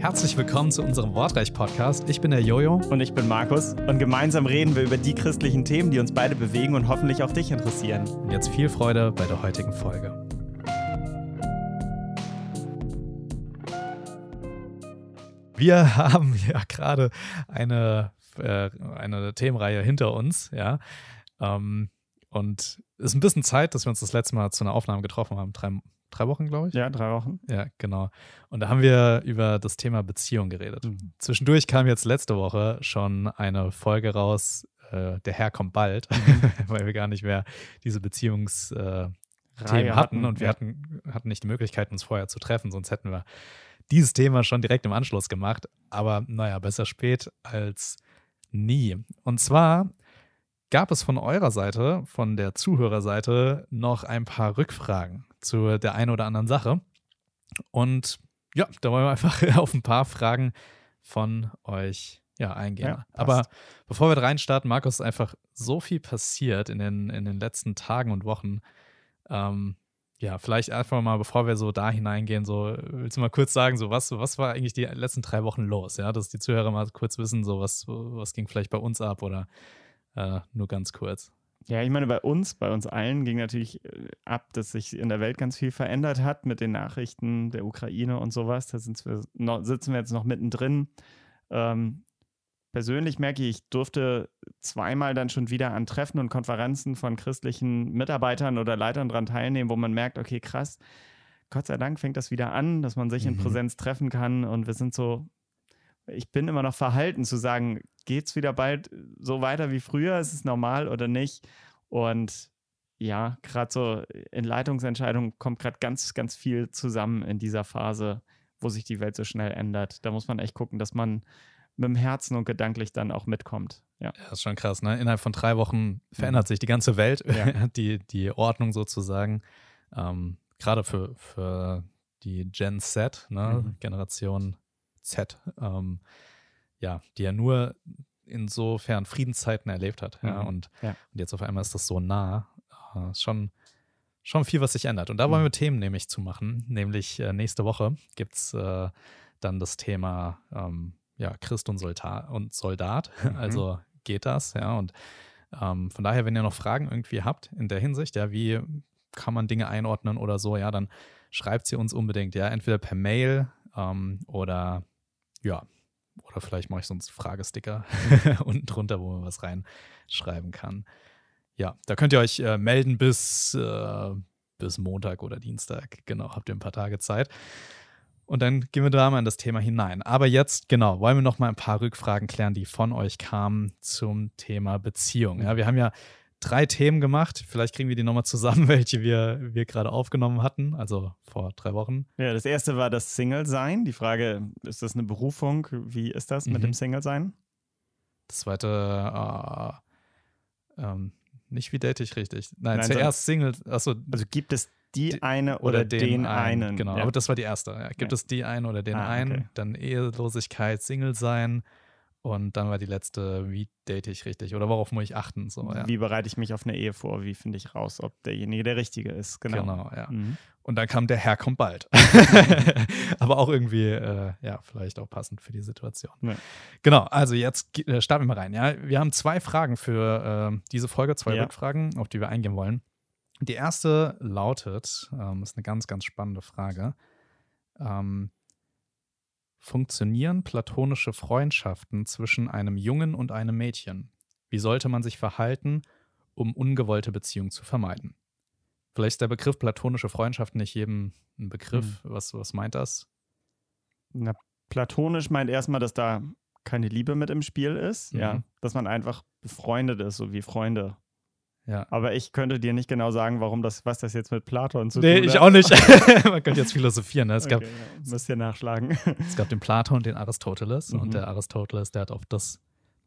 Herzlich willkommen zu unserem Wortreich-Podcast. Ich bin der Jojo. Und ich bin Markus. Und gemeinsam reden wir über die christlichen Themen, die uns beide bewegen und hoffentlich auch dich interessieren. Und jetzt viel Freude bei der heutigen Folge. Wir haben ja gerade eine, äh, eine Themenreihe hinter uns, ja. Ähm, und es ist ein bisschen Zeit, dass wir uns das letzte Mal zu einer Aufnahme getroffen haben. Drei, drei Wochen, glaube ich. Ja, drei Wochen. Ja, genau. Und da haben wir über das Thema Beziehung geredet. Mhm. Zwischendurch kam jetzt letzte Woche schon eine Folge raus, äh, der Herr kommt bald, mhm. weil wir gar nicht mehr diese Beziehungsthemen äh, hatten und wir ja. hatten, hatten nicht die Möglichkeit, uns vorher zu treffen, sonst hätten wir dieses Thema schon direkt im Anschluss gemacht. Aber naja, besser spät als nie. Und zwar gab es von eurer Seite, von der Zuhörerseite, noch ein paar Rückfragen zu der einen oder anderen Sache. Und ja, da wollen wir einfach auf ein paar Fragen von euch ja, eingehen. Ja, Aber bevor wir reinstarten, Markus, ist einfach so viel passiert in den, in den letzten Tagen und Wochen. Ähm, ja, vielleicht einfach mal, bevor wir so da hineingehen, so, willst du mal kurz sagen, so was, was war eigentlich die letzten drei Wochen los? Ja, dass die Zuhörer mal kurz wissen, so was, was ging vielleicht bei uns ab oder äh, nur ganz kurz. Ja, ich meine, bei uns, bei uns allen ging natürlich äh, ab, dass sich in der Welt ganz viel verändert hat mit den Nachrichten der Ukraine und sowas. Da wir noch, sitzen wir jetzt noch mittendrin. Ähm, persönlich merke ich, ich durfte zweimal dann schon wieder an Treffen und Konferenzen von christlichen Mitarbeitern oder Leitern daran teilnehmen, wo man merkt, okay, krass, Gott sei Dank fängt das wieder an, dass man sich mhm. in Präsenz treffen kann und wir sind so ich bin immer noch verhalten zu sagen, geht es wieder bald so weiter wie früher? Ist es normal oder nicht? Und ja, gerade so in Leitungsentscheidungen kommt gerade ganz, ganz viel zusammen in dieser Phase, wo sich die Welt so schnell ändert. Da muss man echt gucken, dass man mit dem Herzen und gedanklich dann auch mitkommt. Ja, ja ist schon krass. Ne? Innerhalb von drei Wochen verändert mhm. sich die ganze Welt, ja. die, die Ordnung sozusagen. Ähm, gerade für, für die Gen Z, ne? Mhm. Generation Z, ähm, ja, die er nur insofern Friedenszeiten erlebt hat. Ja, mhm. und, ja. und jetzt auf einmal ist das so nah. Äh, schon, schon viel, was sich ändert. Und da wollen mhm. wir Themen nämlich zu machen. Nämlich äh, nächste Woche gibt es äh, dann das Thema ähm, ja, Christ und, Soldat, und Soldat. Mhm. Also geht das, ja. Und ähm, von daher, wenn ihr noch Fragen irgendwie habt in der Hinsicht, ja, wie kann man Dinge einordnen oder so, ja, dann schreibt sie uns unbedingt, ja, entweder per Mail ähm, oder ja, oder vielleicht mache ich sonst Fragesticker unten drunter, wo man was reinschreiben kann. Ja, da könnt ihr euch äh, melden bis, äh, bis Montag oder Dienstag. Genau, habt ihr ein paar Tage Zeit. Und dann gehen wir da mal in das Thema hinein. Aber jetzt, genau, wollen wir noch mal ein paar Rückfragen klären, die von euch kamen zum Thema Beziehung. Ja, wir haben ja drei Themen gemacht. Vielleicht kriegen wir die nochmal zusammen, welche wir, wir gerade aufgenommen hatten, also vor drei Wochen. Ja, das erste war das Single-Sein. Die Frage, ist das eine Berufung? Wie ist das mhm. mit dem Single-Sein? Das zweite, äh, ähm, nicht wie date ich richtig. Nein, Nein zuerst Single. Achso, also gibt es die eine oder, oder den, den, einen. einen. Genau, ja. aber das war die erste. Ja. Gibt ja. es die eine oder den ah, einen? Okay. Dann Ehelosigkeit, Single sein, und dann war die letzte, wie date ich richtig oder worauf muss ich achten? So, ja. Wie bereite ich mich auf eine Ehe vor? Wie finde ich raus, ob derjenige der Richtige ist? Genau. Genau, ja. Mhm. Und dann kam der Herr kommt bald. Aber auch irgendwie, äh, ja, vielleicht auch passend für die Situation. Ja. Genau, also jetzt äh, starten wir mal rein. Ja, wir haben zwei Fragen für äh, diese Folge, zwei. Rückfragen, auf die wir eingehen wollen. Die erste lautet, ähm, ist eine ganz, ganz spannende Frage. Ähm, Funktionieren platonische Freundschaften zwischen einem Jungen und einem Mädchen? Wie sollte man sich verhalten, um ungewollte Beziehungen zu vermeiden? Vielleicht ist der Begriff platonische Freundschaft nicht jedem ein Begriff. Hm. Was, was meint das? Na, platonisch meint erstmal, dass da keine Liebe mit im Spiel ist, mhm. ja, dass man einfach befreundet ist, so wie Freunde. Ja. Aber ich könnte dir nicht genau sagen, warum das, was das jetzt mit Platon zu nee, tun hat. Nee, ich auch nicht. Man könnte jetzt philosophieren. Ne? Es okay, gab, ja, müsst ihr nachschlagen. Es gab den Platon und den Aristoteles. Mhm. Und der Aristoteles, der hat auf das,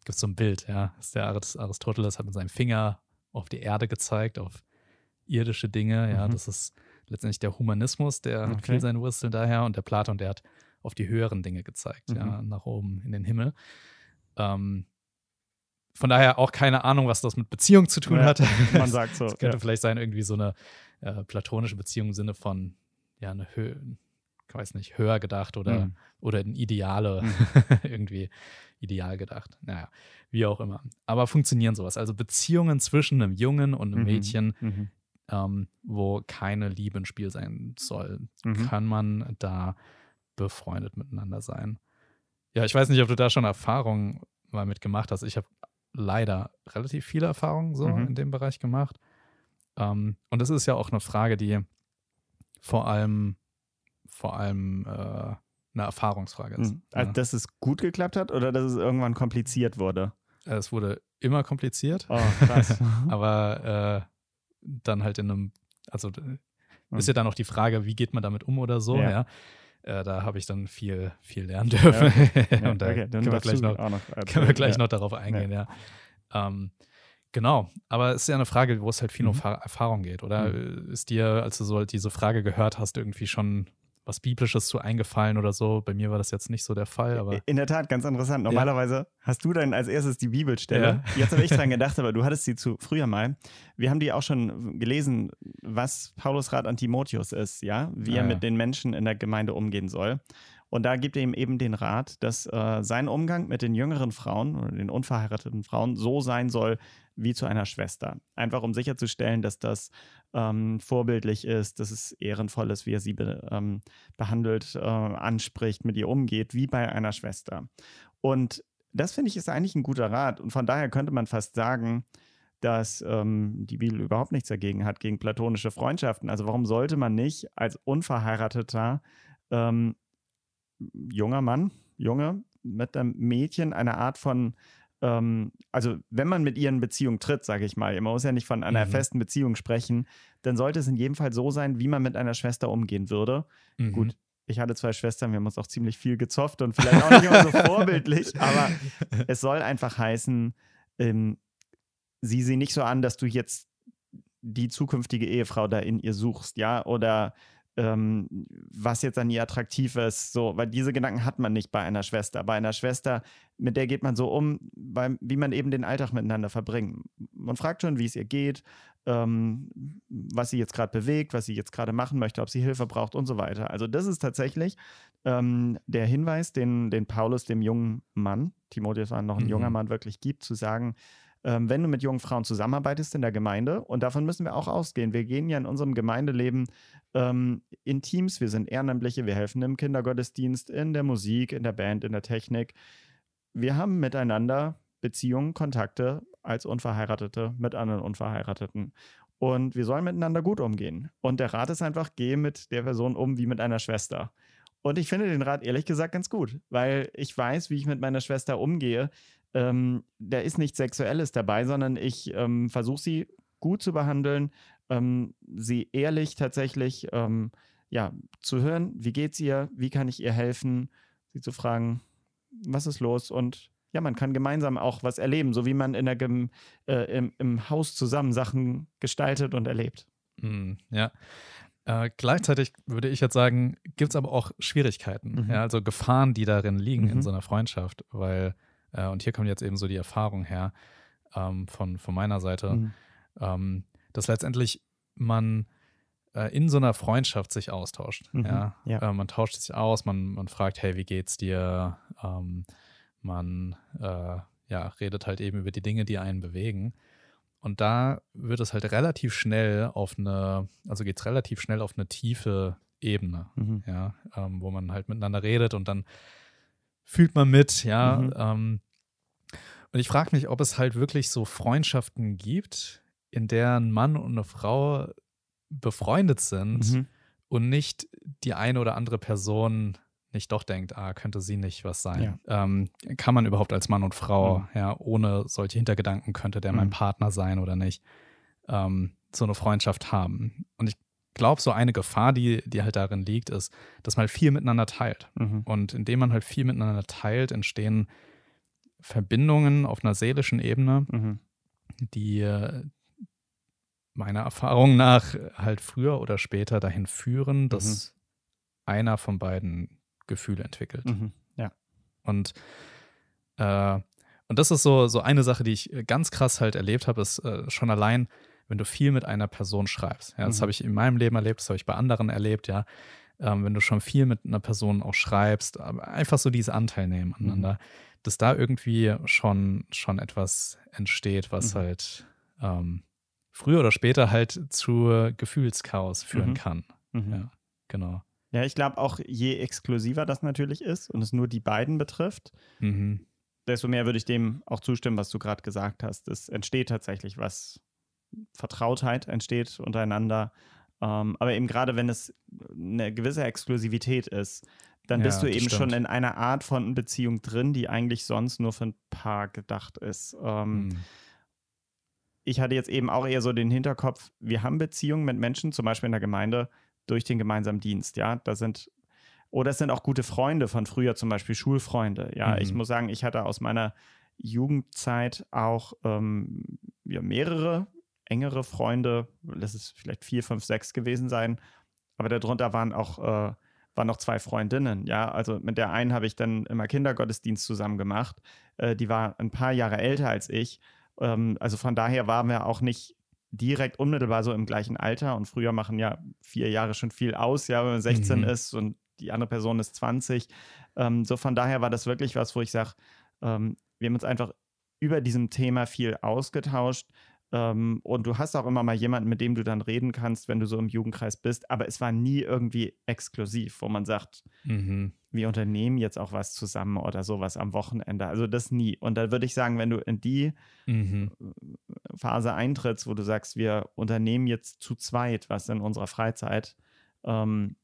gibt so ein Bild, ja. Der Aristoteles hat mit seinem Finger auf die Erde gezeigt, auf irdische Dinge. Ja, mhm. das ist letztendlich der Humanismus, der okay. viel seine Wurzeln daher. Und der Platon, der hat auf die höheren Dinge gezeigt, mhm. ja, nach oben in den Himmel. Ähm, von daher auch keine Ahnung, was das mit Beziehung zu tun Ja, hat. Man sagt so. Es könnte ja. vielleicht sein, irgendwie so eine äh, platonische Beziehung im Sinne von, ja, eine Höhe, ich weiß nicht, höher gedacht oder, Mhm. oder in Ideale, Mhm. irgendwie ideal gedacht. Naja, wie auch immer. Aber funktionieren sowas. Also Beziehungen zwischen einem Jungen und einem Mhm. Mädchen, Mhm. ähm, wo keine Liebe im Spiel sein soll, Mhm. kann man da befreundet miteinander sein. Ja, ich weiß nicht, ob du da schon Erfahrungen mal mit gemacht hast. Ich habe leider relativ viele Erfahrungen so Mhm. in dem Bereich gemacht. Ähm, und das ist ja auch eine Frage, die vor allem, vor allem äh, eine Erfahrungsfrage ist. Mhm. Also, ja. dass es gut geklappt hat oder dass es irgendwann kompliziert wurde? Es wurde immer kompliziert, Oh, krass. aber äh, dann halt in einem, also ist ja dann auch die Frage, wie geht man damit um oder so, Ja. ja. Äh, da habe ich dann viel, viel lernen dürfen. Ja, und da okay, dann können wir gleich noch, noch können wir gleich ja. noch darauf eingehen, ja. Ähm, genau, aber es ist ja eine Frage, wo es halt viel um Mhm. Fa- Erfahrung geht. Oder ist dir, als du so halt diese Frage gehört hast, irgendwie schon was Biblisches zu eingefallen oder so? Bei mir war das jetzt nicht so der Fall, aber In der Tat, ganz interessant. Normalerweise hast du dann als erstes die Bibelstelle. Ja. Jetzt habe ich dran gedacht, aber du hattest sie zu früher mal. Wir haben die auch schon gelesen, was Paulus Rat an Timotheus ist, ja, wie Ja, er ja. mit den Menschen in der Gemeinde umgehen soll. Und da gibt er ihm eben den Rat, dass äh, sein Umgang mit den jüngeren Frauen oder den unverheirateten Frauen so sein soll wie zu einer Schwester. Einfach um sicherzustellen, dass das ähm, vorbildlich ist, dass es ehrenvoll ist, wie er sie be ähm, behandelt, äh, anspricht, mit ihr umgeht, wie bei einer Schwester. Und das finde ich ist eigentlich ein guter Rat. Und von daher könnte man fast sagen, dass ähm, die Bibel überhaupt nichts dagegen hat, gegen platonische Freundschaften. Also warum sollte man nicht als Unverheirateter ähm, junger Mann, Junge mit einem Mädchen eine Art von, also wenn man mit ihr in Beziehung tritt, sage ich mal, man muss ja nicht von einer Mhm. festen Beziehung sprechen, dann sollte es in jedem Fall so sein, wie man mit einer Schwester umgehen würde. mhm. Gut, ich hatte zwei Schwestern, wir haben uns auch ziemlich viel gezofft und vielleicht auch nicht immer so vorbildlich, aber es soll einfach heißen, ähm, sieh sie nicht so an, dass du jetzt die zukünftige Ehefrau da in ihr suchst, ja, oder ähm, was jetzt an ihr attraktiv ist, so, weil diese Gedanken hat man nicht bei einer Schwester. Bei einer Schwester, mit der geht man so um, weil, wie man eben den Alltag miteinander verbringt. Man fragt schon, wie es ihr geht, ähm, was sie jetzt gerade bewegt, was sie jetzt gerade machen möchte, ob sie Hilfe braucht und so weiter. Also das ist tatsächlich ähm, der Hinweis, den, den Paulus dem jungen Mann, Timotheus war noch ein Mhm. junger Mann, wirklich gibt, zu sagen, ähm, wenn du mit jungen Frauen zusammenarbeitest in der Gemeinde, und davon müssen wir auch ausgehen, wir gehen ja in unserem Gemeindeleben ähm, in Teams, wir sind Ehrenamtliche, wir helfen im Kindergottesdienst, in der Musik, in der Band, in der Technik. Wir haben miteinander Beziehungen, Kontakte als Unverheiratete mit anderen Unverheirateten. Und wir sollen miteinander gut umgehen. Und der Rat ist einfach, gehe mit der Person um wie mit einer Schwester. Und ich finde den Rat ehrlich gesagt ganz gut, weil ich weiß, wie ich mit meiner Schwester umgehe. Ähm, da ist nichts Sexuelles dabei, sondern ich ähm, versuche sie gut zu behandeln, ähm, sie ehrlich tatsächlich ähm, ja, zu hören, wie geht's ihr, wie kann ich ihr helfen, sie zu fragen, was ist los und ja, man kann gemeinsam auch was erleben, so wie man in der Gem äh, im, im Haus zusammen Sachen gestaltet und erlebt. Mm, ja. Äh, gleichzeitig würde ich jetzt sagen, gibt es aber auch Schwierigkeiten, Mhm. ja, also Gefahren, die darin liegen in Mhm. so einer Freundschaft, weil, äh, und hier kommt jetzt eben so die Erfahrung her ähm, von, von meiner Seite, Mhm. ähm, dass letztendlich man äh, in so einer Freundschaft sich austauscht. Mhm, Ja? ja. Äh, man tauscht sich aus, man, man fragt, hey, wie geht's dir? Ähm, man äh, ja, redet halt eben über die Dinge, die einen bewegen. Und da wird es halt relativ schnell auf eine, also geht es relativ schnell auf eine tiefe Ebene, Mhm. ja, ähm, wo man halt miteinander redet und dann fühlt man mit, ja. Mhm. Ähm, und ich frage mich, ob es halt wirklich so Freundschaften gibt, in der ein Mann und eine Frau befreundet sind Mhm. und nicht die eine oder andere Person nicht doch denkt, ah, könnte sie nicht was sein. Ähm, kann man überhaupt als Mann und Frau, Mhm. ja, ohne solche Hintergedanken, könnte der mein Mhm. Partner sein oder nicht, ähm, so eine Freundschaft haben. Und ich glaube, so eine Gefahr, die, die halt darin liegt, ist, dass man halt viel miteinander teilt. Mhm. Und indem man halt viel miteinander teilt, entstehen Verbindungen auf einer seelischen Ebene, Mhm. die äh, meiner Erfahrung nach halt früher oder später dahin führen, dass einer von beiden Gefühle entwickelt. Mhm. Ja. Und, äh, Und das ist so, so eine Sache, die ich ganz krass halt erlebt habe, ist äh, schon allein, wenn du viel mit einer Person schreibst. Ja, das mhm. habe ich in meinem Leben erlebt, das habe ich bei anderen erlebt, ja. Ähm, wenn du schon viel mit einer Person auch schreibst, aber einfach so dieses Anteil nehmen aneinander, mhm. dass da irgendwie schon, schon etwas entsteht, was mhm. halt ähm, früher oder später halt zu Gefühlschaos führen mhm. kann. Mhm. Ja, genau. Ja, ich glaube auch, je exklusiver das natürlich ist und es nur die beiden betrifft, mhm. desto mehr würde ich dem auch zustimmen, was du gerade gesagt hast. Es entsteht tatsächlich was, Vertrautheit entsteht untereinander. Ähm, aber eben gerade wenn es eine gewisse Exklusivität ist, dann ja, bist du eben stimmt. schon in einer Art von Beziehung drin, die eigentlich sonst nur für ein Paar gedacht ist. Ähm, mhm. Ich hatte jetzt eben auch eher so den Hinterkopf, wir haben Beziehungen mit Menschen, zum Beispiel in der Gemeinde, durch den gemeinsamen Dienst, ja. Da sind, oder es sind auch gute Freunde von früher, zum Beispiel Schulfreunde. Ja, mhm. ich muss sagen, ich hatte aus meiner Jugendzeit auch ähm, ja, mehrere engere Freunde, lass es vielleicht vier, fünf, sechs gewesen sein, aber darunter waren auch äh, waren noch zwei Freundinnen, ja. Also mit der einen habe ich dann immer Kindergottesdienst zusammen gemacht. Äh, die war ein paar Jahre älter als ich. Ähm, also von daher waren wir auch nicht direkt unmittelbar so im gleichen Alter und früher machen ja vier Jahre schon viel aus, ja, wenn man 16 mhm. ist und die andere Person ist 20. Ähm, so von daher war das wirklich was, wo ich sage, ähm, wir haben uns einfach über diesem Thema viel ausgetauscht. Ähm, und du hast auch immer mal jemanden, mit dem du dann reden kannst, wenn du so im Jugendkreis bist. Aber es war nie irgendwie exklusiv, wo man sagt, mhm. wir unternehmen jetzt auch was zusammen oder sowas am Wochenende. Also das nie. Und da würde ich sagen, wenn du in die mhm. Phase eintrittst, wo du sagst, wir unternehmen jetzt zu zweit was in unserer Freizeit, ähm,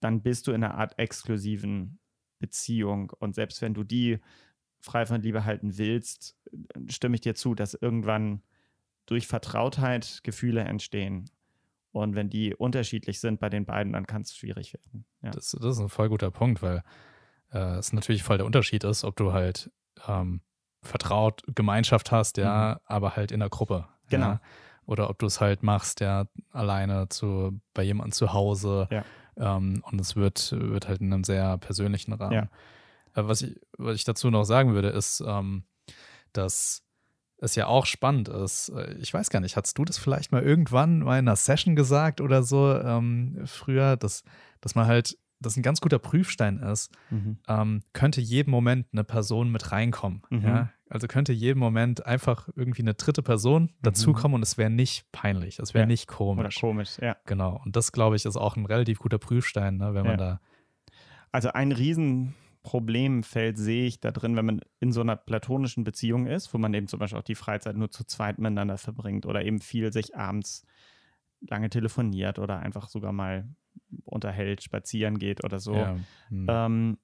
dann bist du in einer Art exklusiven Beziehung. Und selbst wenn du die frei von Liebe halten willst, stimme ich dir zu, dass irgendwann durch Vertrautheit Gefühle entstehen. Und wenn die unterschiedlich sind bei den beiden, dann kann es schwierig werden. Ja. Das, das, ist ein voll guter Punkt, weil äh, es natürlich voll der Unterschied ist, ob du halt ähm, vertraut Gemeinschaft hast, ja, mhm. aber halt in der Gruppe. Genau. Ja? Oder ob du es halt machst, ja, alleine zu, bei jemandem zu Hause. Ja. Ähm, und es wird, wird halt in einem sehr persönlichen Rahmen. Ja. Äh, was, ich, was ich dazu noch sagen würde, ist, ähm, dass es ja auch spannend ist. Äh, ich weiß gar nicht, hast du das vielleicht mal irgendwann mal in einer Session gesagt oder so ähm, früher, dass, dass man halt, das ein ganz guter Prüfstein ist, mhm. ähm, könnte jeden Moment eine Person mit reinkommen. Mhm. Ja? Also könnte jeden Moment einfach irgendwie eine dritte Person mhm. dazukommen und es wäre nicht peinlich, es wäre ja. nicht komisch. Oder komisch, ja. Genau. Und das, glaube ich, ist auch ein relativ guter Prüfstein, ne, wenn man da. Also ein riesen Problemfeld sehe ich da drin, wenn man in so einer platonischen Beziehung ist, wo man eben zum Beispiel auch die Freizeit nur zu zweit miteinander verbringt oder eben viel sich abends lange telefoniert oder einfach sogar mal unterhält, spazieren geht oder so, ja. hm. ähm,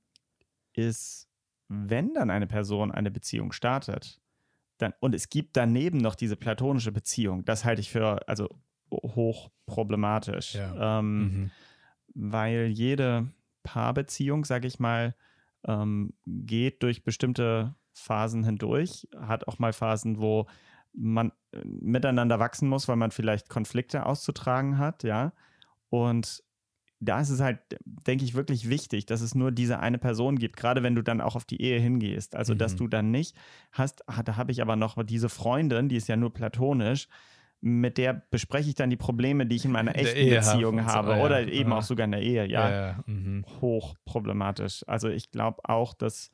ist, wenn dann eine Person eine Beziehung startet, dann, und es gibt daneben noch diese platonische Beziehung, das halte ich für also hoch problematisch, ja. ähm, mhm. weil jede Paarbeziehung, sage ich mal, ähm, geht durch bestimmte Phasen hindurch, hat auch mal Phasen, wo man äh, miteinander wachsen muss, weil man vielleicht Konflikte auszutragen hat, ja. Und da ist es halt, denke ich, wirklich wichtig, dass es nur diese eine Person gibt, gerade wenn du dann auch auf die Ehe hingehst. Also, mhm. dass du dann nicht hast, ah, da habe ich aber noch diese Freundin, die ist ja nur platonisch, mit der bespreche ich dann die Probleme, die ich in meiner echten Beziehung habe. So, oder ja. eben ja. auch sogar in der Ehe, ja. ja mhm. Hoch problematisch. Also ich glaube auch, dass,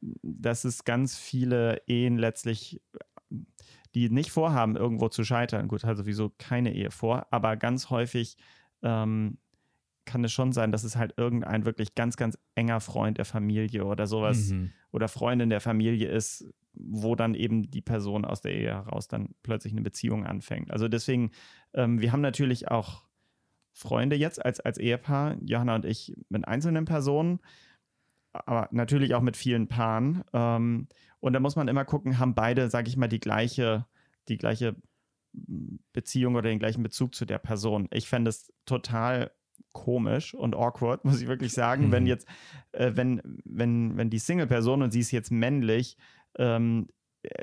dass es ganz viele Ehen letztlich, die nicht vorhaben, irgendwo zu scheitern, gut, also sowieso keine Ehe vor, aber ganz häufig ähm, kann es schon sein, dass es halt irgendein wirklich ganz, ganz enger Freund der Familie oder sowas mhm. oder Freundin der Familie ist, wo dann eben die Person aus der Ehe heraus dann plötzlich eine Beziehung anfängt. Also deswegen, ähm, wir haben natürlich auch Freunde jetzt als, als Ehepaar, Johanna und ich, mit einzelnen Personen, aber natürlich auch mit vielen Paaren. Ähm, und da muss man immer gucken, haben beide, sage ich mal, die gleiche, die gleiche Beziehung oder den gleichen Bezug zu der Person. Ich fände es total komisch und awkward, muss ich wirklich sagen, mhm. wenn jetzt, äh, wenn, wenn, wenn die Single-Person und sie ist jetzt männlich, ähm,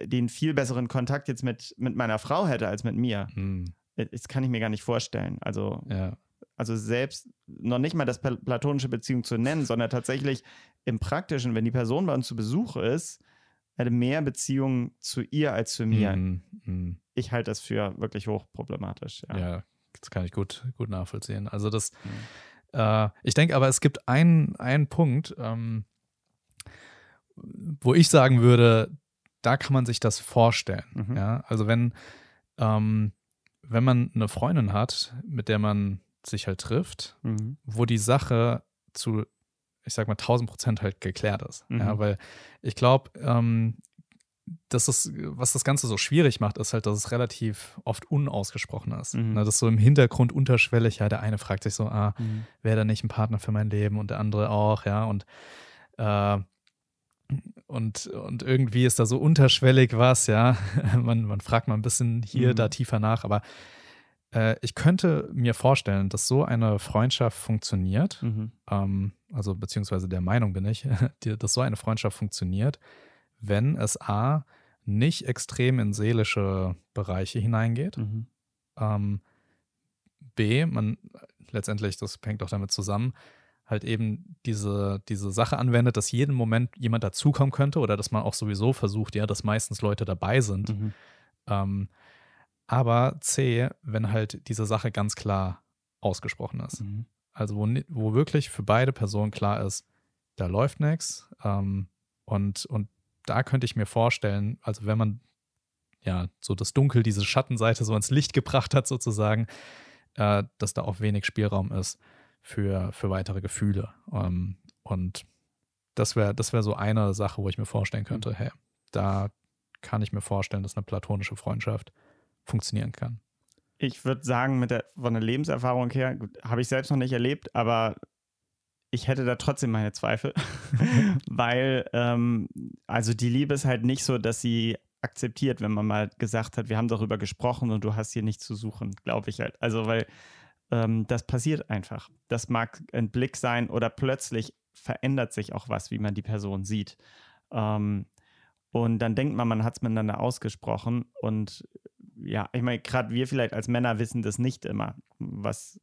den viel besseren Kontakt jetzt mit, mit meiner Frau hätte als mit mir. Mhm. Das kann ich mir gar nicht vorstellen. Also, ja. also selbst noch nicht mal das platonische Beziehung zu nennen, sondern tatsächlich im Praktischen, wenn die Person bei uns zu Besuch ist, hätte mehr Beziehungen zu ihr als zu mir. Mhm. Mhm. Ich halte das für wirklich hochproblematisch. Ja, ja das kann ich gut, gut nachvollziehen. Also das, mhm. äh, ich denke aber, es gibt einen, einen Punkt, ähm, wo ich sagen würde, da kann man sich das vorstellen. Mhm. Ja, also wenn, ähm, wenn man eine Freundin hat, mit der man sich halt trifft, mhm. wo die Sache zu, ich sag mal, 1000 Prozent halt geklärt ist. Mhm. Ja, weil ich glaube, ähm, das ist, was das Ganze so schwierig macht, ist halt, dass es relativ oft unausgesprochen ist. Mhm. Na, das so im Hintergrund unterschwellig, ja, der eine fragt sich so, ah, mhm. wäre da nicht ein Partner für mein Leben und der andere auch, ja, und äh, und, und irgendwie ist da so unterschwellig was, ja. man, man fragt mal ein bisschen hier, mhm. da tiefer nach, aber äh, ich könnte mir vorstellen, dass so eine Freundschaft funktioniert, mhm. ähm, also beziehungsweise der Meinung bin ich, dass so eine Freundschaft funktioniert, wenn es A, nicht extrem in seelische Bereiche hineingeht, mhm. ähm, B, man letztendlich, das hängt auch damit zusammen, halt eben diese, diese Sache anwendet, dass jeden Moment jemand dazukommen könnte oder dass man auch sowieso versucht, ja, dass meistens Leute dabei sind. Mhm. Ähm, aber C, wenn halt diese Sache ganz klar ausgesprochen ist. Mhm. Also wo, wo wirklich für beide Personen klar ist, da läuft nichts. Ähm, und, und da könnte ich mir vorstellen, also wenn man ja so das Dunkel, diese Schattenseite so ins Licht gebracht hat, sozusagen, äh, dass da auch wenig Spielraum ist für, für weitere Gefühle. Ähm, und das wäre das wär so eine Sache, wo ich mir vorstellen könnte, hey, da kann ich mir vorstellen, dass eine platonische Freundschaft funktionieren kann. Ich würde sagen, mit der, von der Lebenserfahrung her, habe ich selbst noch nicht erlebt, aber ich hätte da trotzdem meine Zweifel, weil ähm, also die Liebe ist halt nicht so, dass sie akzeptiert, wenn man mal gesagt hat, wir haben darüber gesprochen und du hast hier nichts zu suchen, glaube ich halt. Also weil ähm, das passiert einfach. Das mag ein Blick sein oder plötzlich verändert sich auch was, wie man die Person sieht. Ähm, und dann denkt man, man hat es miteinander ausgesprochen. Und ja, ich meine, gerade wir vielleicht als Männer wissen das nicht immer, was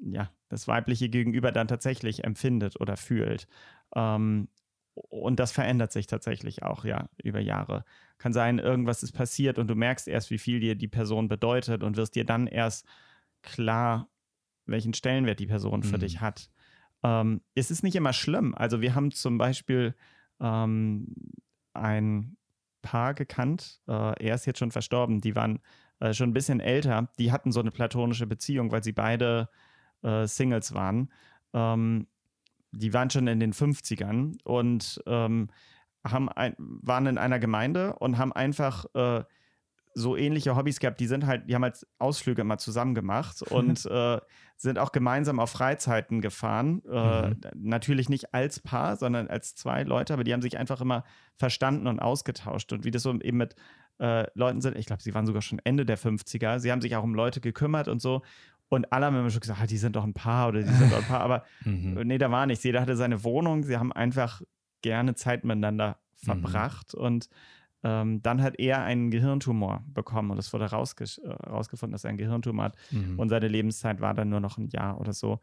ja, das weibliche Gegenüber dann tatsächlich empfindet oder fühlt. Ähm, und das verändert sich tatsächlich auch, ja, über Jahre. Kann sein, irgendwas ist passiert und du merkst erst, wie viel dir die Person bedeutet und wirst dir dann erst klar, welchen Stellenwert die Person für mhm. dich hat. Ähm, es ist nicht immer schlimm. Also wir haben zum Beispiel ähm, ein Paar gekannt, äh, er ist jetzt schon verstorben, die waren äh, schon ein bisschen älter, die hatten so eine platonische Beziehung, weil sie beide äh, Singles waren. Ähm, die waren schon in den 50ern und ähm, haben ein, waren in einer Gemeinde und haben einfach äh, so ähnliche Hobbys gehabt, die sind halt, die haben halt Ausflüge immer zusammen gemacht und äh, sind auch gemeinsam auf Freizeiten gefahren. Äh, mhm. Natürlich nicht als Paar, sondern als zwei Leute, aber die haben sich einfach immer verstanden und ausgetauscht. Und wie das so eben mit äh, Leuten sind, ich glaube, sie waren sogar schon Ende der 50er, sie haben sich auch um Leute gekümmert und so. Und alle haben immer schon gesagt, ah, die sind doch ein Paar oder die sind doch ein Paar. Aber mhm. nee, da war nichts. Jeder hatte seine Wohnung. Sie haben einfach gerne Zeit miteinander mhm. verbracht. Mhm. Und ähm, dann hat er einen Gehirntumor bekommen und es wurde herausgefunden, äh, dass er einen Gehirntumor hat. Mhm. Und seine Lebenszeit war dann nur noch ein Jahr oder so.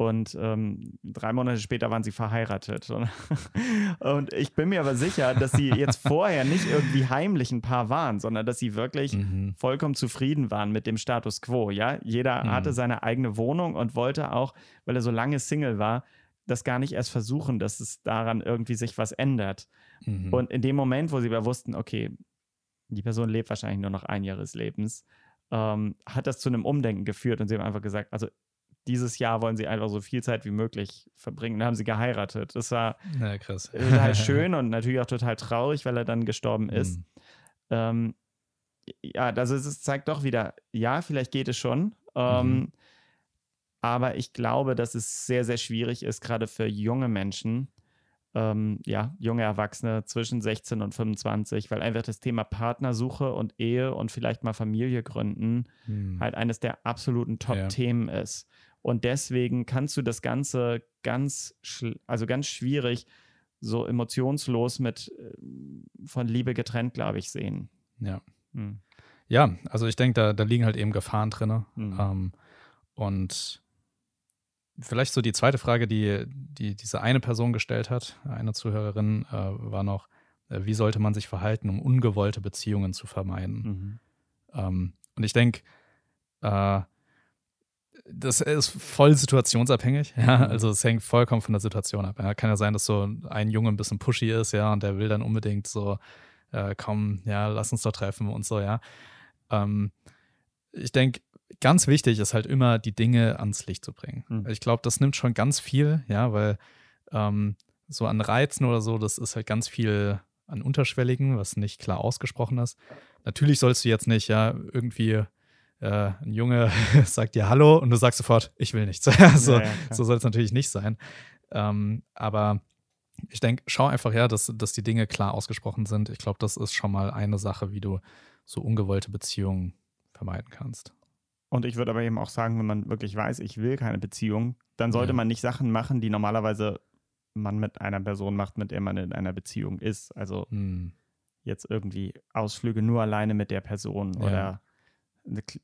Und ähm, drei Monate später waren sie verheiratet. Und, ich bin mir aber sicher, dass sie jetzt vorher nicht irgendwie heimlich ein Paar waren, sondern dass sie wirklich mhm. vollkommen zufrieden waren mit dem Status quo. Ja, jeder mhm. hatte seine eigene Wohnung und wollte auch, weil er so lange Single war, das gar nicht erst versuchen, dass es daran irgendwie sich was ändert. Mhm. Und in dem Moment, wo sie aber wussten, okay, die Person lebt wahrscheinlich nur noch ein Jahr des Lebens, ähm, hat das zu einem Umdenken geführt und sie haben einfach gesagt, also dieses Jahr wollen sie einfach so viel Zeit wie möglich verbringen. Dann haben sie geheiratet. Das war ja, total schön und natürlich auch total traurig, weil er dann gestorben mhm. ist. Mhm. Ähm, ja, also es zeigt doch wieder, ja, vielleicht geht es schon. Ähm, mhm. Aber ich glaube, dass es sehr, sehr schwierig ist, gerade für junge Menschen, ähm, ja, junge Erwachsene zwischen 16 und 25, weil einfach das Thema Partnersuche und Ehe und vielleicht mal Familie gründen hm. halt eines der absoluten Top-Themen ja. ist. Und deswegen kannst du das Ganze ganz, also ganz schwierig so emotionslos mit äh, von Liebe getrennt, glaube ich, sehen. Ja. Hm. Ja, also ich denke, da, da liegen halt eben Gefahren drin. Hm. Ähm, und vielleicht so die zweite Frage, die, die diese eine Person gestellt hat, eine Zuhörerin, äh, war noch, äh, wie sollte man sich verhalten, um ungewollte Beziehungen zu vermeiden. Mhm. Ähm, und ich denke, äh, das ist voll situationsabhängig. Ja? Mhm. Also es hängt vollkommen von der Situation ab. Ja? Kann ja sein, dass so ein Junge ein bisschen pushy ist, ja, und der will dann unbedingt so, äh, komm, ja, lass uns doch treffen und so, ja. Ähm, ich denke, ganz wichtig ist halt immer, die Dinge ans Licht zu bringen. Mhm. Ich glaube, das nimmt schon ganz viel, ja, weil ähm, so an Reizen oder so, das ist halt ganz viel an Unterschwelligen, was nicht klar ausgesprochen ist. Natürlich sollst du jetzt nicht, ja, irgendwie äh, ein Junge sagt dir Hallo und du sagst sofort, ich will nichts. so, ja, ja, so soll es natürlich nicht sein. Ähm, aber ich denke, schau einfach her, dass, dass die Dinge klar ausgesprochen sind. Ich glaube, das ist schon mal eine Sache, wie du so ungewollte Beziehungen vermeiden kannst. Und ich würde aber eben auch sagen, wenn man wirklich weiß, ich will keine Beziehung, dann sollte ja. man nicht Sachen machen, die normalerweise man mit einer Person macht, mit der man in einer Beziehung ist. Also hm. jetzt irgendwie Ausflüge nur alleine mit der Person oder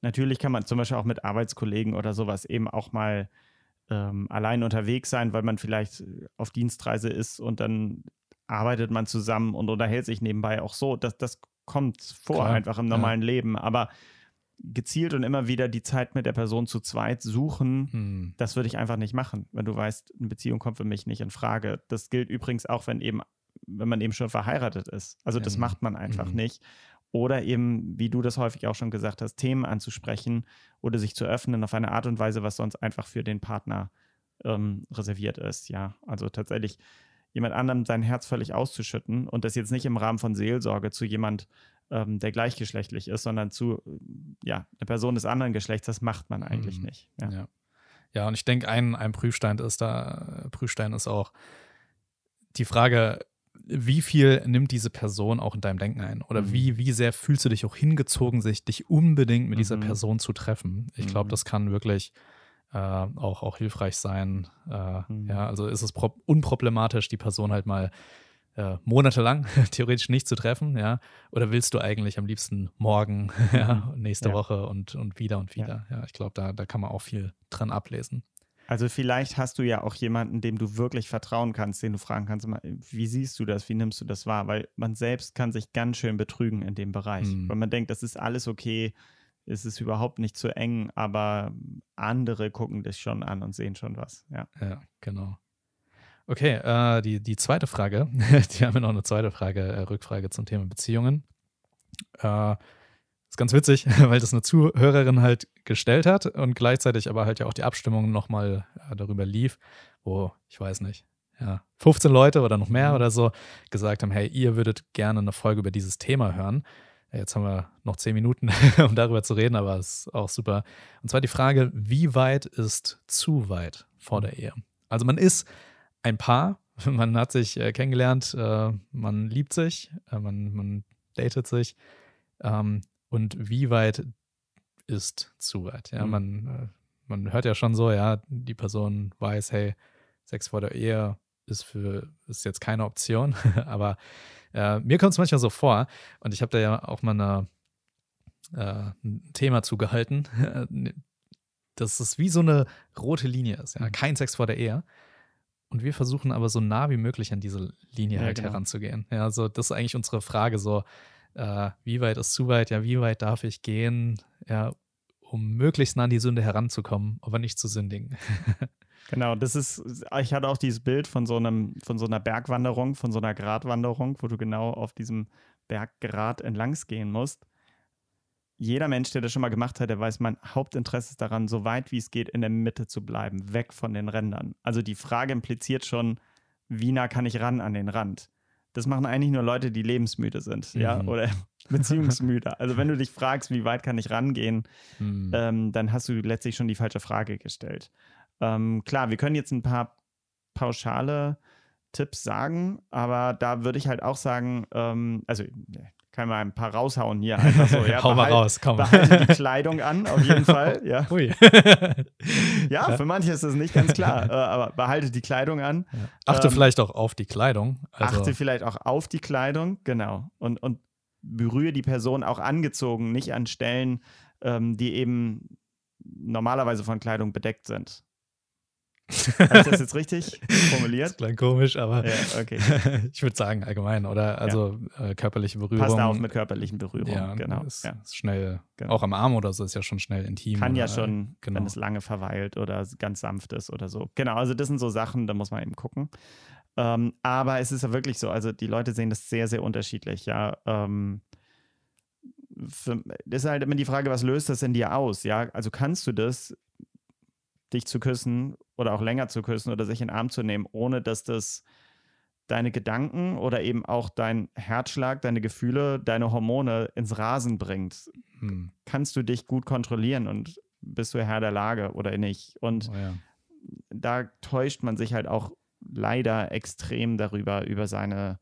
natürlich kann man zum Beispiel auch mit Arbeitskollegen oder sowas eben auch mal ähm, allein unterwegs sein, weil man vielleicht auf Dienstreise ist und dann arbeitet man zusammen und unterhält sich nebenbei auch so. Das, das kommt vor Klar, einfach im normalen ja. Leben. Aber gezielt und immer wieder die Zeit mit der Person zu zweit suchen, hm. das würde ich einfach nicht machen, wenn du weißt, eine Beziehung kommt für mich nicht in Frage. Das gilt übrigens auch, wenn eben, wenn man eben schon verheiratet ist. Also das macht man einfach mhm. nicht. Oder eben, wie du das häufig auch schon gesagt hast, Themen anzusprechen oder sich zu öffnen auf eine Art und Weise, was sonst einfach für den Partner ähm, reserviert ist. Ja, also tatsächlich jemand anderem sein Herz völlig auszuschütten und das jetzt nicht im Rahmen von Seelsorge zu jemand, ähm, der gleichgeschlechtlich ist, sondern zu ja, einer Person des anderen Geschlechts, das macht man eigentlich mhm. nicht. Ja. ja. ja. und ich denke, ein, ein Prüfstein ist da, Prüfstein ist auch die Frage, wie viel nimmt diese Person auch in deinem Denken ein? Oder mhm. wie, wie sehr fühlst du dich auch hingezogen, sich dich unbedingt mit mhm. dieser Person zu treffen? Ich glaube, mhm. das kann wirklich äh, auch, auch hilfreich sein. Äh, mhm. Ja, also ist es unproblematisch, die Person halt mal äh, monatelang theoretisch nicht zu treffen, ja? Oder willst du eigentlich am liebsten morgen, ja, mhm. nächste ja. Woche und, und wieder und wieder? Ja, ja ich glaube, da, da kann man auch viel dran ablesen. Also vielleicht hast du ja auch jemanden, dem du wirklich vertrauen kannst, den du fragen kannst, wie siehst du das, wie nimmst du das wahr? Weil man selbst kann sich ganz schön betrügen in dem Bereich. Mhm. Weil man denkt, das ist alles okay, es ist überhaupt nicht zu eng, aber andere gucken dich schon an und sehen schon was. Ja, ja genau. Okay, äh, die, die zweite Frage, die haben wir noch eine zweite Frage, äh, Rückfrage zum Thema Beziehungen. Äh, ist ganz witzig, weil das eine Zuhörerin halt gestellt hat und gleichzeitig aber halt ja auch die Abstimmung nochmal äh, darüber lief, wo, ich weiß nicht, ja, 15 Leute oder noch mehr mhm. oder so gesagt haben, hey, ihr würdet gerne eine Folge über dieses Thema hören. Jetzt haben wir noch 10 Minuten, um darüber zu reden, aber es ist auch super. Und zwar die Frage, wie weit ist zu weit vor der Ehe? Also man ist ein Paar, man hat sich äh, kennengelernt, äh, man liebt sich, äh, man, man datet sich. Ähm, und wie weit ist zu weit. Ja, mhm. man, äh, man hört ja schon so, ja, die Person weiß, hey, Sex vor der Ehe ist für ist jetzt keine Option, aber äh, mir kommt es manchmal so vor und ich habe da ja auch mal eine, äh, ein Thema zugehalten, dass es wie so eine rote Linie ist, ja, mhm. kein Sex vor der Ehe. Und wir versuchen aber so nah wie möglich an diese Linie ja, halt genau. heranzugehen. Ja, also das ist eigentlich unsere Frage so, äh, wie weit ist zu weit, ja, wie weit darf ich gehen, ja, um möglichst nah an die Sünde heranzukommen, aber nicht zu sündigen. genau, das ist, ich hatte auch dieses Bild von so einem, von so einer Bergwanderung, von so einer Gratwanderung, wo du genau auf diesem Berggrat entlangs gehen musst. Jeder Mensch, der das schon mal gemacht hat, der weiß, mein Hauptinteresse ist daran, so weit wie es geht, in der Mitte zu bleiben, weg von den Rändern. Also die Frage impliziert schon, wie nah kann ich ran an den Rand? Das machen eigentlich nur Leute, die lebensmüde sind, mhm. ja, oder beziehungsmüde. Also wenn du dich fragst, wie weit kann ich rangehen, mhm. ähm, dann hast du letztlich schon die falsche Frage gestellt. Ähm, klar, wir können jetzt ein paar pauschale Tipps sagen, aber da würde ich halt auch sagen, ähm, also kann mal ein paar raushauen hier. Einfach so, ja, Hau mal raus, komm. Behalte die Kleidung an, auf jeden Fall. Ja, ja für manche ist das nicht ganz klar, äh, aber behalte die Kleidung an. Achte ähm, vielleicht auch auf die Kleidung. Also. Achte vielleicht auch auf die Kleidung, genau. Und, und berühre die Person auch angezogen, nicht an Stellen, ähm, die eben normalerweise von Kleidung bedeckt sind. Habe ich das jetzt richtig formuliert? Das klang komisch, aber ja, okay. ich würde sagen allgemein, oder? Also ja. äh, körperliche Berührung. Passt auf mit körperlichen Berührungen, ja, genau. Ist, ja. ist schnell, genau. auch am Arm oder so ist ja schon schnell intim. Kann oder, ja schon, genau. wenn es lange verweilt oder ganz sanft ist oder so. Genau, also das sind so Sachen, da muss man eben gucken. Ähm, aber es ist ja wirklich so, also die Leute sehen das sehr, sehr unterschiedlich, ja. Ähm, für, das ist halt immer die Frage, was löst das in dir aus, ja? Also kannst du das, dich zu küssen oder auch länger zu küssen oder sich in den Arm zu nehmen, ohne dass das deine Gedanken oder eben auch dein Herzschlag, deine Gefühle, deine Hormone ins Rasen bringt. Hm. Kannst du dich gut kontrollieren und bist du Herr der Lage oder nicht? Und oh ja. da täuscht man sich halt auch leider extrem darüber, über seine,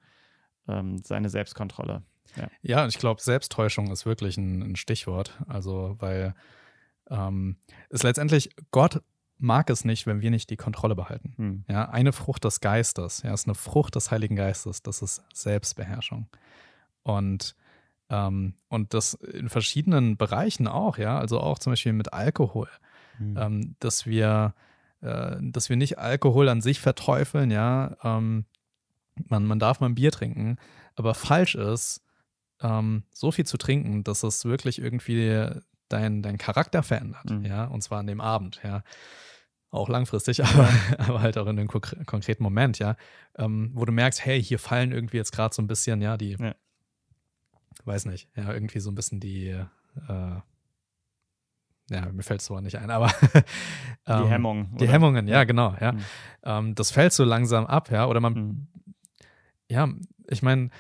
ähm, seine Selbstkontrolle. Ja, ja ich glaube, Selbsttäuschung ist wirklich ein, ein Stichwort. Also, weil ähm, es letztendlich Gott mag es nicht, wenn wir nicht die Kontrolle behalten. Hm. Ja, eine Frucht des Geistes, ja, ist eine Frucht des Heiligen Geistes, das ist Selbstbeherrschung. Und, ähm, und das in verschiedenen Bereichen auch, ja, also auch zum Beispiel mit Alkohol, hm. ähm, dass wir, äh, dass wir nicht Alkohol an sich verteufeln, ja, ähm, man, man darf mal ein Bier trinken, aber falsch ist, ähm, so viel zu trinken, dass es wirklich irgendwie dein, dein Charakter verändert, mhm. ja, und zwar an dem Abend, ja. Auch langfristig, aber, aber halt auch in einem konkreten Moment, ja, ähm, wo du merkst, hey, hier fallen irgendwie jetzt gerade so ein bisschen, ja, die, ja. weiß nicht, ja, irgendwie so ein bisschen die, äh, ja, mir fällt es zwar nicht ein, aber ähm, die Hemmung. Die Hemmungen, ja, genau, ja. Mhm. Ähm, das fällt so langsam ab, ja, oder man, mhm. ja, ich meine,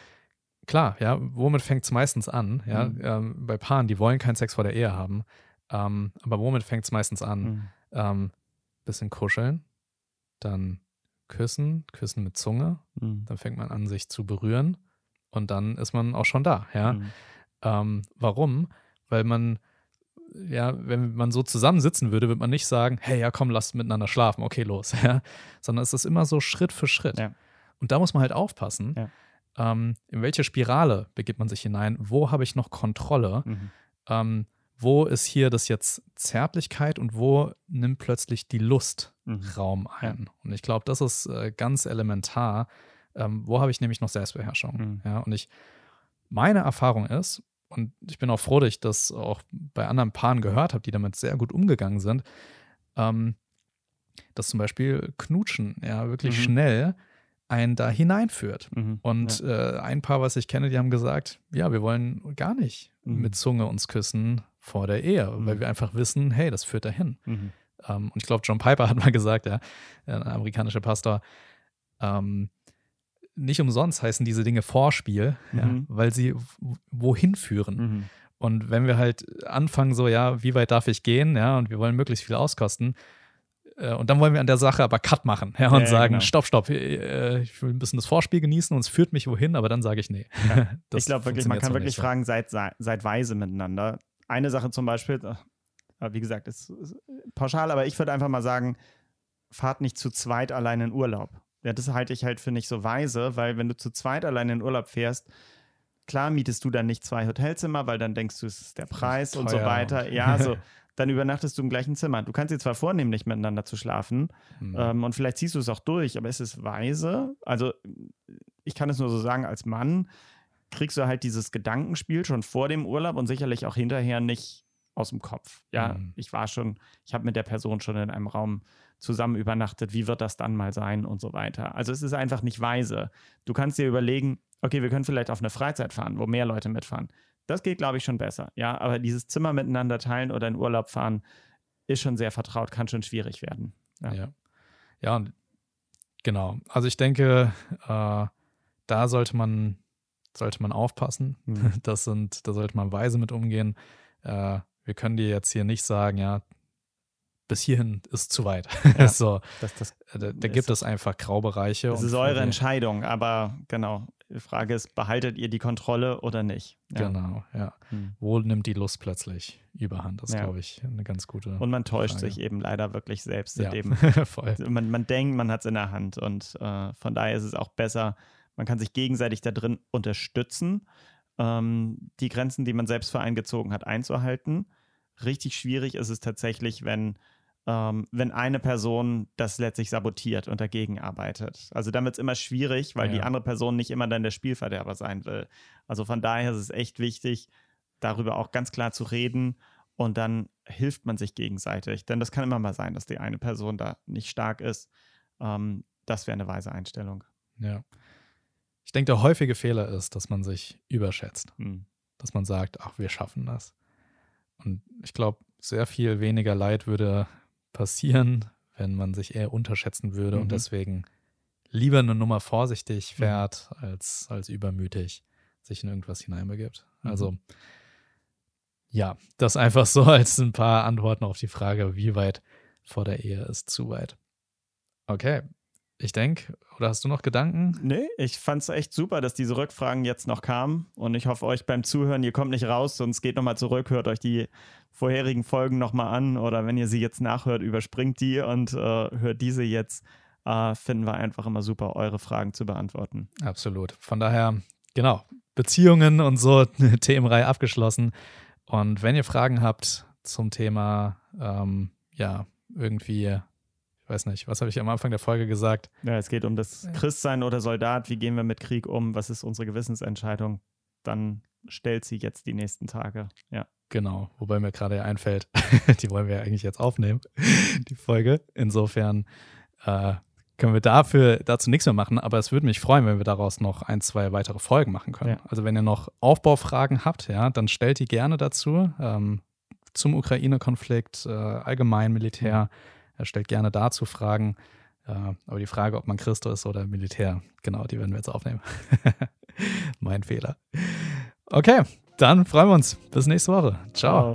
klar, ja, womit fängt es meistens an? Ja, mhm. ähm, bei Paaren, die wollen keinen Sex vor der Ehe haben, ähm, aber womit fängt es meistens an? Bisschen kuscheln, dann küssen, küssen mit Zunge, mhm. dann fängt man an, sich zu berühren und dann ist man auch schon da, ja. Mhm. Ähm, warum? Weil man, ja, wenn man so zusammensitzen würde, würde man nicht sagen, hey, ja, komm, lass miteinander schlafen, okay, los, ja. Sondern es ist immer so Schritt für Schritt. Ja. Und da muss man halt aufpassen, ja ähm, in welche Spirale begibt man sich hinein, wo habe ich noch Kontrolle, mhm. ähm, wo ist hier das jetzt Zärtlichkeit und wo nimmt plötzlich die Lust mhm. Raum ein. Und ich glaube, das ist äh, ganz elementar. Ähm, wo habe ich nämlich noch Selbstbeherrschung? Mhm. Ja, und ich, meine Erfahrung ist, und ich bin auch froh, dass ich das auch bei anderen Paaren gehört habe, die damit sehr gut umgegangen sind, ähm, dass zum Beispiel Knutschen ja wirklich mhm. schnell einen da hineinführt. Mhm, und ja. äh, ein Paar, was ich kenne, die haben gesagt, ja, wir wollen gar nicht mhm. mit Zunge uns küssen vor der Ehe, mhm. weil wir einfach wissen, hey, das führt dahin. Mhm. Ähm, und ich glaube, John Piper hat mal gesagt, ja, ein amerikanischer Pastor, ähm, nicht umsonst heißen diese Dinge Vorspiel, ja, mhm. weil sie wohin führen. Mhm. Und wenn wir halt anfangen, so, ja, wie weit darf ich gehen, ja, und wir wollen möglichst viel auskosten, äh, und dann wollen wir an der Sache aber Cut machen ja, und ja, sagen: genau. Stopp, stopp, äh, ich will ein bisschen das Vorspiel genießen und es führt mich wohin, aber dann sage ich nee. Ja. ich glaube wirklich, man kann wirklich nicht, fragen, seid, seid weise miteinander. Eine Sache zum Beispiel, äh, wie gesagt, ist, ist pauschal, aber ich würde einfach mal sagen: Fahrt nicht zu zweit allein in Urlaub. Ja, das halte ich halt für nicht so weise, weil wenn du zu zweit allein in Urlaub fährst, klar mietest du dann nicht zwei Hotelzimmer, weil dann denkst du, es ist der Preis und so weiter. Ja, so. dann übernachtest du im gleichen Zimmer. Du kannst dir zwar vornehmen, nicht miteinander zu schlafen mhm. ähm, und vielleicht ziehst du es auch durch, aber es ist weise. Also ich kann es nur so sagen, als Mann kriegst du halt dieses Gedankenspiel schon vor dem Urlaub und sicherlich auch hinterher nicht aus dem Kopf. Ja, mhm. ich war schon, ich habe mit der Person schon in einem Raum zusammen übernachtet, wie wird das dann mal sein und so weiter. Also es ist einfach nicht weise. Du kannst dir überlegen, okay, wir können vielleicht auf eine Freizeit fahren, wo mehr Leute mitfahren. Das geht, glaube ich, schon besser. Ja, aber dieses Zimmer miteinander teilen oder in Urlaub fahren ist schon sehr vertraut, kann schon schwierig werden. Ja, ja, ja genau. Also ich denke, äh, da sollte man, sollte man aufpassen. Mhm. Das sind, da sollte man weise mit umgehen. Äh, wir können dir jetzt hier nicht sagen, ja, bis hierhin ist zu weit. Ja, so, das, das, da, da gibt es einfach Graubereiche. Das ist eure Entscheidung, aber genau. Die Frage ist, behaltet ihr die Kontrolle oder nicht? Ja. Genau, ja. Hm. Wo nimmt die Lust plötzlich überhand? Das ist, ja. glaube ich, eine ganz gute. Und man täuscht Frage. sich eben leider wirklich selbst, ja. indem man, man denkt, man hat es in der Hand. Und äh, von daher ist es auch besser, man kann sich gegenseitig da drin unterstützen, ähm, die Grenzen, die man selbst für einen gezogen hat, einzuhalten. Richtig schwierig ist es tatsächlich, wenn ähm, wenn eine Person das letztlich sabotiert und dagegen arbeitet. Also dann wird es immer schwierig, weil ja. die andere Person nicht immer dann der Spielverderber sein will. Also von daher ist es echt wichtig, darüber auch ganz klar zu reden und dann hilft man sich gegenseitig. Denn das kann immer mal sein, dass die eine Person da nicht stark ist. Ähm, das wäre eine weise Einstellung. Ja. Ich denke, der häufige Fehler ist, dass man sich überschätzt. Hm. Dass man sagt, ach, wir schaffen das. Und ich glaube, sehr viel weniger Leid würde passieren, wenn man sich eher unterschätzen würde mhm. und deswegen lieber eine Nummer vorsichtig mhm. fährt, mhm. als, als übermütig sich in irgendwas hineinbegibt. Mhm. Also ja, das einfach so als ein paar Antworten auf die Frage, wie weit vor der Ehe ist zu weit. Okay, ich denke, oder hast du noch Gedanken? Nee, ich fand es echt super, dass diese Rückfragen jetzt noch kamen. Und ich hoffe, euch beim Zuhören, ihr kommt nicht raus, sonst geht nochmal zurück, hört euch die vorherigen Folgen nochmal an. Oder wenn ihr sie jetzt nachhört, überspringt die und äh, hört diese jetzt. Äh, finden wir einfach immer super, eure Fragen zu beantworten. Absolut. Von daher, genau, Beziehungen und so, Themenreihe abgeschlossen. Und wenn ihr Fragen habt zum Thema, ähm, ja, irgendwie ich weiß nicht, was habe ich am Anfang der Folge gesagt? Ja, es geht um das Christsein oder Soldat. Wie gehen wir mit Krieg um? Was ist unsere Gewissensentscheidung? Dann stellt sie jetzt die nächsten Tage. Ja. Genau, wobei mir gerade einfällt, die wollen wir ja eigentlich jetzt aufnehmen, die Folge. Insofern äh, können wir dafür dazu nichts mehr machen, aber es würde mich freuen, wenn wir daraus noch ein, zwei weitere Folgen machen können. Ja. Also wenn ihr noch Aufbaufragen habt, ja, dann stellt die gerne dazu ähm, zum Ukraine-Konflikt, äh, allgemein Militär. Mhm er stellt gerne dazu Fragen. Äh, aber die Frage, ob man Christo ist oder Militär, genau, die werden wir jetzt aufnehmen. mein Fehler. Okay, dann freuen wir uns. Bis nächste Woche. Ciao.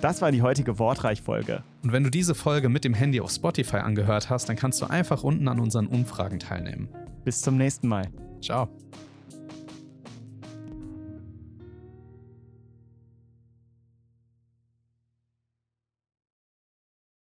Das war die heutige Wortreich-Folge. Und wenn du diese Folge mit dem Handy auf Spotify angehört hast, dann kannst du einfach unten an unseren Umfragen teilnehmen. Bis zum nächsten Mal. Ciao.